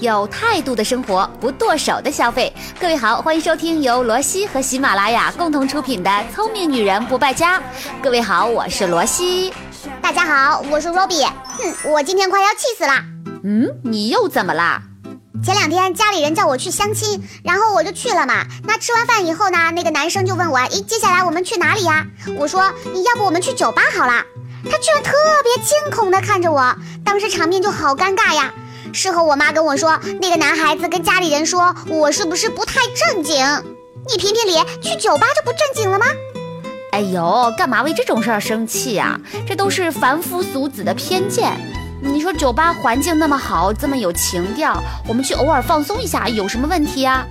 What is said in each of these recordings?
有态度的生活，不剁手的消费。各位好，欢迎收听由罗西和喜马拉雅共同出品的《聪明女人不败家》。各位好，我是罗西。大家好，我是 Robbie。哼，我今天快要气死了。嗯，你又怎么啦？前两天家里人叫我去相亲，然后我就去了嘛。那吃完饭以后呢，那个男生就问我，诶，接下来我们去哪里呀？我说，你要不我们去酒吧好了。他居然特别惊恐地看着我，当时场面就好尴尬呀。事后我妈跟我说，那个男孩子跟家里人说我是不是不太正经？你评评理，去酒吧就不正经了吗？哎呦，干嘛为这种事儿生气呀？这都是凡夫俗子的偏见。你说酒吧环境那么好，这么有情调，我们去偶尔放松一下有什么问题啊？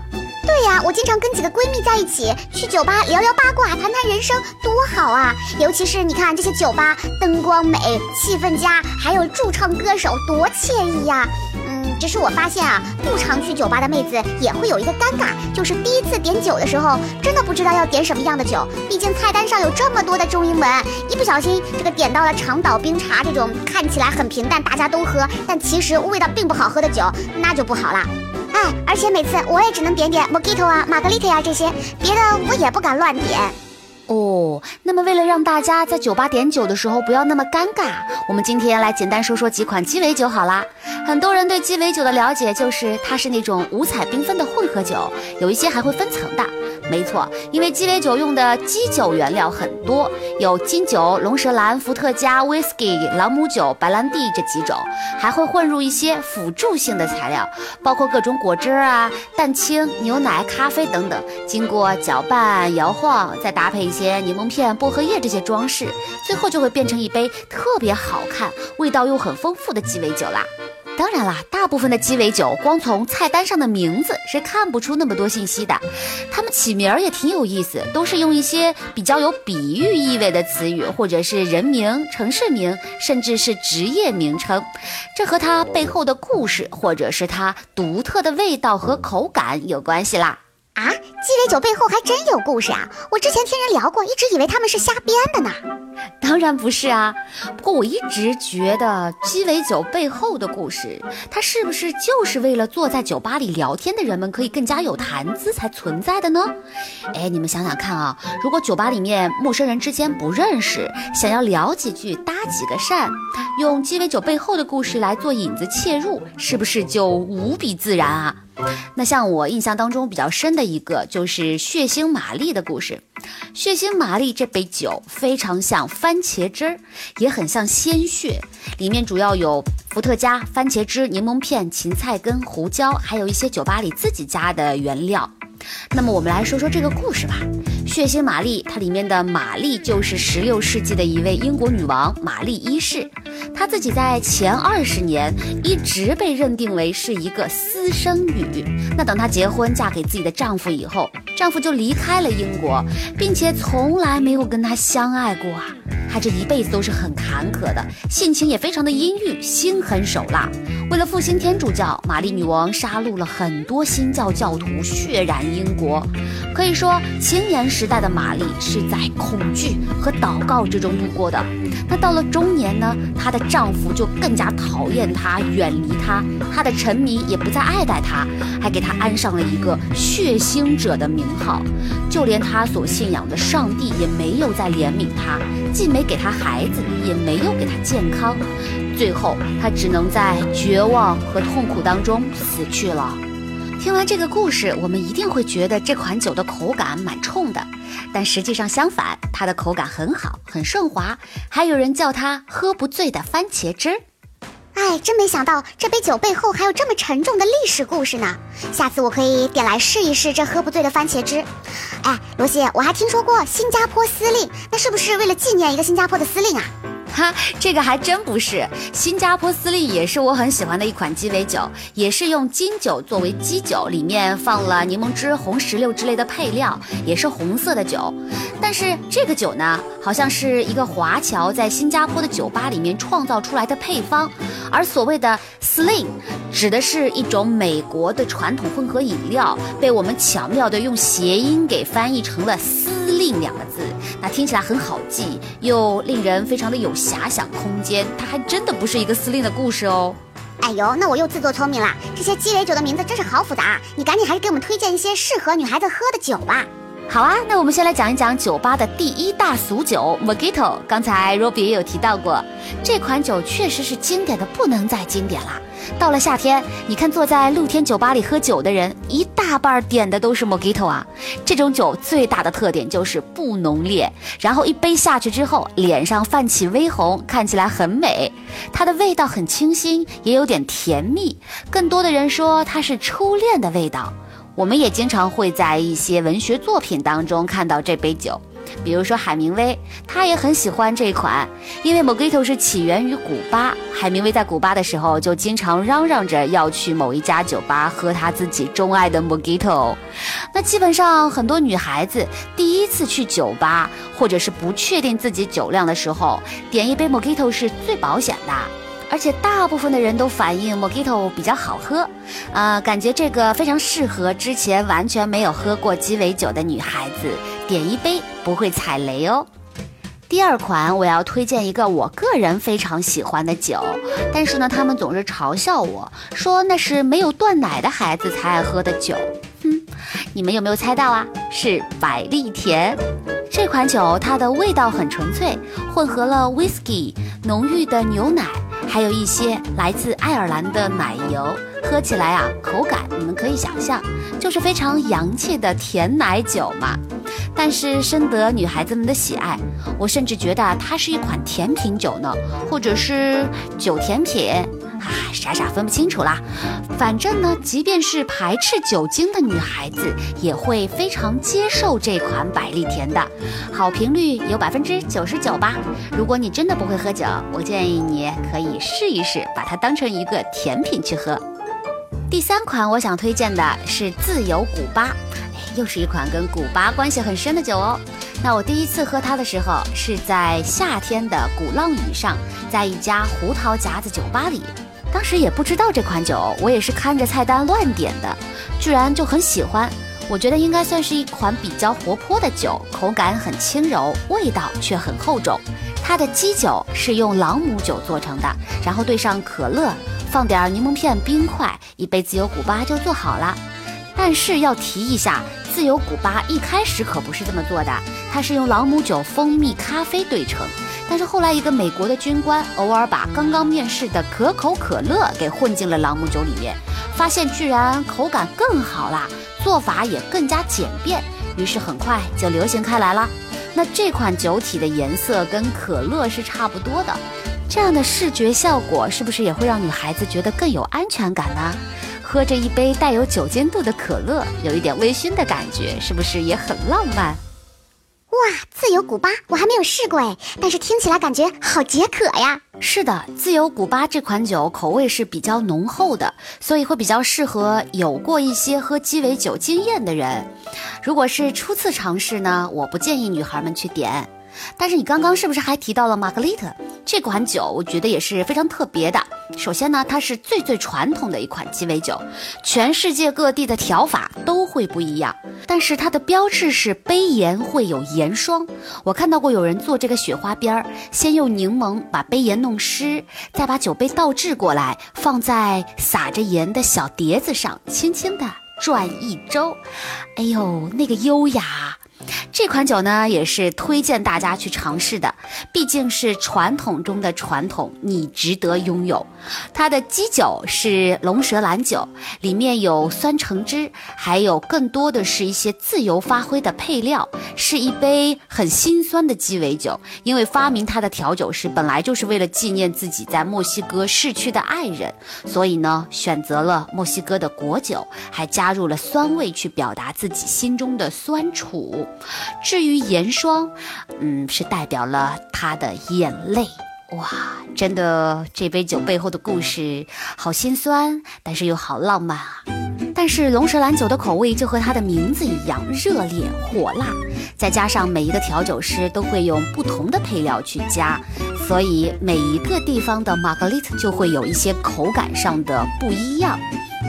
对呀，我经常跟几个闺蜜在一起去酒吧聊聊八卦，谈谈人生，多好啊！尤其是你看这些酒吧，灯光美，气氛佳，还有驻唱歌手，多惬意呀！只是我发现啊，不常去酒吧的妹子也会有一个尴尬，就是第一次点酒的时候，真的不知道要点什么样的酒。毕竟菜单上有这么多的中英文，一不小心这个点到了长岛冰茶这种看起来很平淡，大家都喝，但其实味道并不好喝的酒，那就不好了。哎，而且每次我也只能点点 Mojito 啊、玛格丽特呀这些，别的我也不敢乱点。哦，那么为了让大家在酒吧点酒的时候不要那么尴尬，我们今天来简单说说几款鸡尾酒好啦。很多人对鸡尾酒的了解就是它是那种五彩缤纷的混合酒，有一些还会分层的。没错，因为鸡尾酒用的基酒原料很多，有金酒、龙舌兰、伏特加、whisky、朗姆酒、白兰地这几种，还会混入一些辅助性的材料，包括各种果汁啊、蛋清、牛奶、咖啡等等，经过搅拌、摇晃，再搭配一些柠檬片、薄荷叶这些装饰，最后就会变成一杯特别好看、味道又很丰富的鸡尾酒啦。当然啦，大部分的鸡尾酒光从菜单上的名字是看不出那么多信息的，他们起名儿也挺有意思，都是用一些比较有比喻意味的词语，或者是人名、城市名，甚至是职业名称，这和它背后的故事，或者是它独特的味道和口感有关系啦。啊，鸡尾酒背后还真有故事啊！我之前听人聊过，一直以为他们是瞎编的呢。当然不是啊，不过我一直觉得鸡尾酒背后的故事，它是不是就是为了坐在酒吧里聊天的人们可以更加有谈资才存在的呢？哎，你们想想看啊，如果酒吧里面陌生人之间不认识，想要聊几句、搭几个讪，用鸡尾酒背后的故事来做引子切入，是不是就无比自然啊？那像我印象当中比较深的一个，就是血腥玛丽的故事。血腥玛丽这杯酒非常像番番茄汁儿，也很像鲜血，里面主要有伏特加、番茄汁、柠檬片、芹菜根、胡椒，还有一些酒吧里自己加的原料。那么我们来说说这个故事吧。血腥玛丽，它里面的玛丽就是十六世纪的一位英国女王玛丽一世。她自己在前二十年一直被认定为是一个私生女。那等她结婚嫁给自己的丈夫以后，丈夫就离开了英国，并且从来没有跟她相爱过啊。她这一辈子都是很坎坷的，性情也非常的阴郁，心狠手辣。为了复兴天主教，玛丽女王杀戮了很多新教教徒，血染英国。可以说，青年时代的玛丽是在恐惧和祷告之中度过的。那到了中年呢，她的丈夫就更加讨厌她，远离她，她的臣民也不再爱戴她，还给她安上了一个血腥者的名号。就连她所信仰的上帝也没有再怜悯她，既没给他孩子，也没有给他健康。最后，他只能在绝望和痛苦当中死去了。听完这个故事，我们一定会觉得这款酒的口感蛮冲的，但实际上相反，它的口感很好，很顺滑，还有人叫它喝不醉的番茄汁。哎，真没想到这杯酒背后还有这么沉重的历史故事呢。下次我可以点来试一试这喝不醉的番茄汁。哎，罗西，我还听说过新加坡司令，那是不是为了纪念一个新加坡的司令啊？哈，这个还真不是。新加坡司令也是我很喜欢的一款鸡尾酒，也是用金酒作为基酒，里面放了柠檬汁、红石榴之类的配料，也是红色的酒。但是这个酒呢，好像是一个华侨在新加坡的酒吧里面创造出来的配方。而所谓的 sling，指的是一种美国的传统混合饮料，被我们巧妙的用谐音给翻译成了司令两个字。听起来很好记，又令人非常的有遐想空间。它还真的不是一个司令的故事哦。哎呦，那我又自作聪明了。这些鸡尾酒的名字真是好复杂，你赶紧还是给我们推荐一些适合女孩子喝的酒吧。好啊，那我们先来讲一讲酒吧的第一大俗酒 Mojito。刚才 Robbie 也有提到过，这款酒确实是经典的不能再经典了。到了夏天，你看坐在露天酒吧里喝酒的人，一大半点的都是 Mojito 啊。这种酒最大的特点就是不浓烈，然后一杯下去之后，脸上泛起微红，看起来很美。它的味道很清新，也有点甜蜜，更多的人说它是初恋的味道。我们也经常会在一些文学作品当中看到这杯酒，比如说海明威，他也很喜欢这款，因为 Mojito 是起源于古巴。海明威在古巴的时候就经常嚷嚷着要去某一家酒吧喝他自己钟爱的 Mojito。那基本上很多女孩子第一次去酒吧，或者是不确定自己酒量的时候，点一杯 Mojito 是最保险的。而且大部分的人都反映 Mojito 比较好喝，呃，感觉这个非常适合之前完全没有喝过鸡尾酒的女孩子点一杯不会踩雷哦。第二款我要推荐一个我个人非常喜欢的酒，但是呢，他们总是嘲笑我说那是没有断奶的孩子才爱喝的酒。哼，你们有没有猜到啊？是百利甜。这款酒它的味道很纯粹，混合了 whisky、浓郁的牛奶。还有一些来自爱尔兰的奶油，喝起来啊，口感你们可以想象，就是非常洋气的甜奶酒嘛。但是深得女孩子们的喜爱，我甚至觉得它是一款甜品酒呢，或者是酒甜品。啊，傻傻分不清楚啦。反正呢，即便是排斥酒精的女孩子，也会非常接受这款百利甜的。好评率有百分之九十九吧。如果你真的不会喝酒，我建议你可以试一试，把它当成一个甜品去喝。第三款我想推荐的是自由古巴，又是一款跟古巴关系很深的酒哦。那我第一次喝它的时候是在夏天的鼓浪屿上，在一家胡桃夹子酒吧里。当时也不知道这款酒，我也是看着菜单乱点的，居然就很喜欢。我觉得应该算是一款比较活泼的酒，口感很轻柔，味道却很厚重。它的基酒是用朗姆酒做成的，然后兑上可乐，放点柠檬片、冰块，一杯自由古巴就做好了。但是要提一下，自由古巴一开始可不是这么做的，它是用朗姆酒、蜂蜜、咖啡兑成。但是后来，一个美国的军官偶尔把刚刚面世的可口可乐给混进了朗姆酒里面，发现居然口感更好啦，做法也更加简便，于是很快就流行开来了。那这款酒体的颜色跟可乐是差不多的，这样的视觉效果是不是也会让女孩子觉得更有安全感呢？喝着一杯带有酒精度的可乐，有一点微醺的感觉，是不是也很浪漫？哇，自由古巴我还没有试过哎，但是听起来感觉好解渴呀。是的，自由古巴这款酒口味是比较浓厚的，所以会比较适合有过一些喝鸡尾酒经验的人。如果是初次尝试呢，我不建议女孩们去点。但是你刚刚是不是还提到了玛格丽特这款酒？我觉得也是非常特别的。首先呢，它是最最传统的一款鸡尾酒，全世界各地的调法都会不一样。但是它的标志是杯沿会有盐霜。我看到过有人做这个雪花边儿，先用柠檬把杯沿弄湿，再把酒杯倒置过来，放在撒着盐的小碟子上，轻轻的转一周。哎呦，那个优雅！这款酒呢，也是推荐大家去尝试的，毕竟是传统中的传统，你值得拥有。它的基酒是龙舌兰酒，里面有酸橙汁，还有更多的是一些自由发挥的配料，是一杯很心酸的鸡尾酒。因为发明它的调酒师本来就是为了纪念自己在墨西哥逝去的爱人，所以呢，选择了墨西哥的果酒，还加入了酸味去表达自己心中的酸楚。至于盐霜，嗯，是代表了他的眼泪。哇，真的，这杯酒背后的故事好心酸，但是又好浪漫啊！但是龙舌兰酒的口味就和它的名字一样，热烈火辣，再加上每一个调酒师都会用不同的配料去加，所以每一个地方的玛格丽特就会有一些口感上的不一样。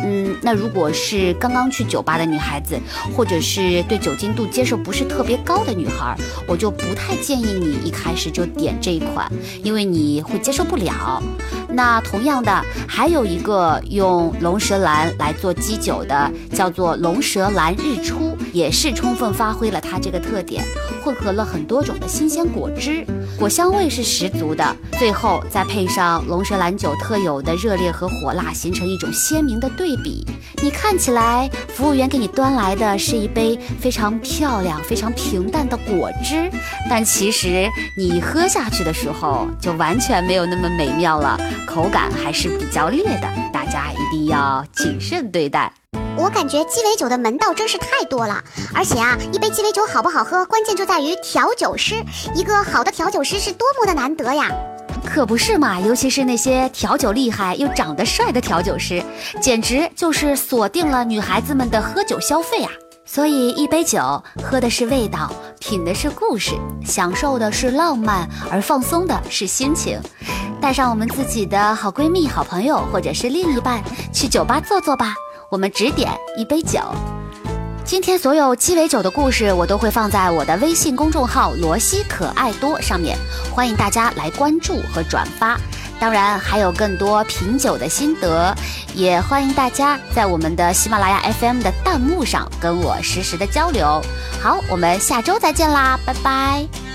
嗯，那如果是刚刚去酒吧的女孩子，或者是对酒精度接受不是特别高的女孩，我就不太建议你一开始就点这一款，因为你会接受不了。那同样的，还有一个用龙舌兰来做基酒的，叫做龙舌兰日出，也是充分发挥了它这个特点，混合了很多种的新鲜果汁，果香味是十足的。最后再配上龙舌兰酒特有的热烈和火辣，形成一种鲜明的对比。你看起来，服务员给你端来的是一杯非常漂亮、非常平淡的果汁，但其实你喝下去的时候，就完全没有那么美妙了，口感还是比较烈的，大家一定要谨慎对待。我感觉鸡尾酒的门道真是太多了，而且啊，一杯鸡尾酒好不好喝，关键就在于调酒师。一个好的调酒师是多么的难得呀！可不是嘛，尤其是那些调酒厉害又长得帅的调酒师，简直就是锁定了女孩子们的喝酒消费啊！所以一杯酒，喝的是味道，品的是故事，享受的是浪漫，而放松的是心情。带上我们自己的好闺蜜、好朋友，或者是另一半，去酒吧坐坐吧。我们只点一杯酒。今天所有鸡尾酒的故事，我都会放在我的微信公众号“罗西可爱多”上面，欢迎大家来关注和转发。当然，还有更多品酒的心得，也欢迎大家在我们的喜马拉雅 FM 的弹幕上跟我实时的交流。好，我们下周再见啦，拜拜。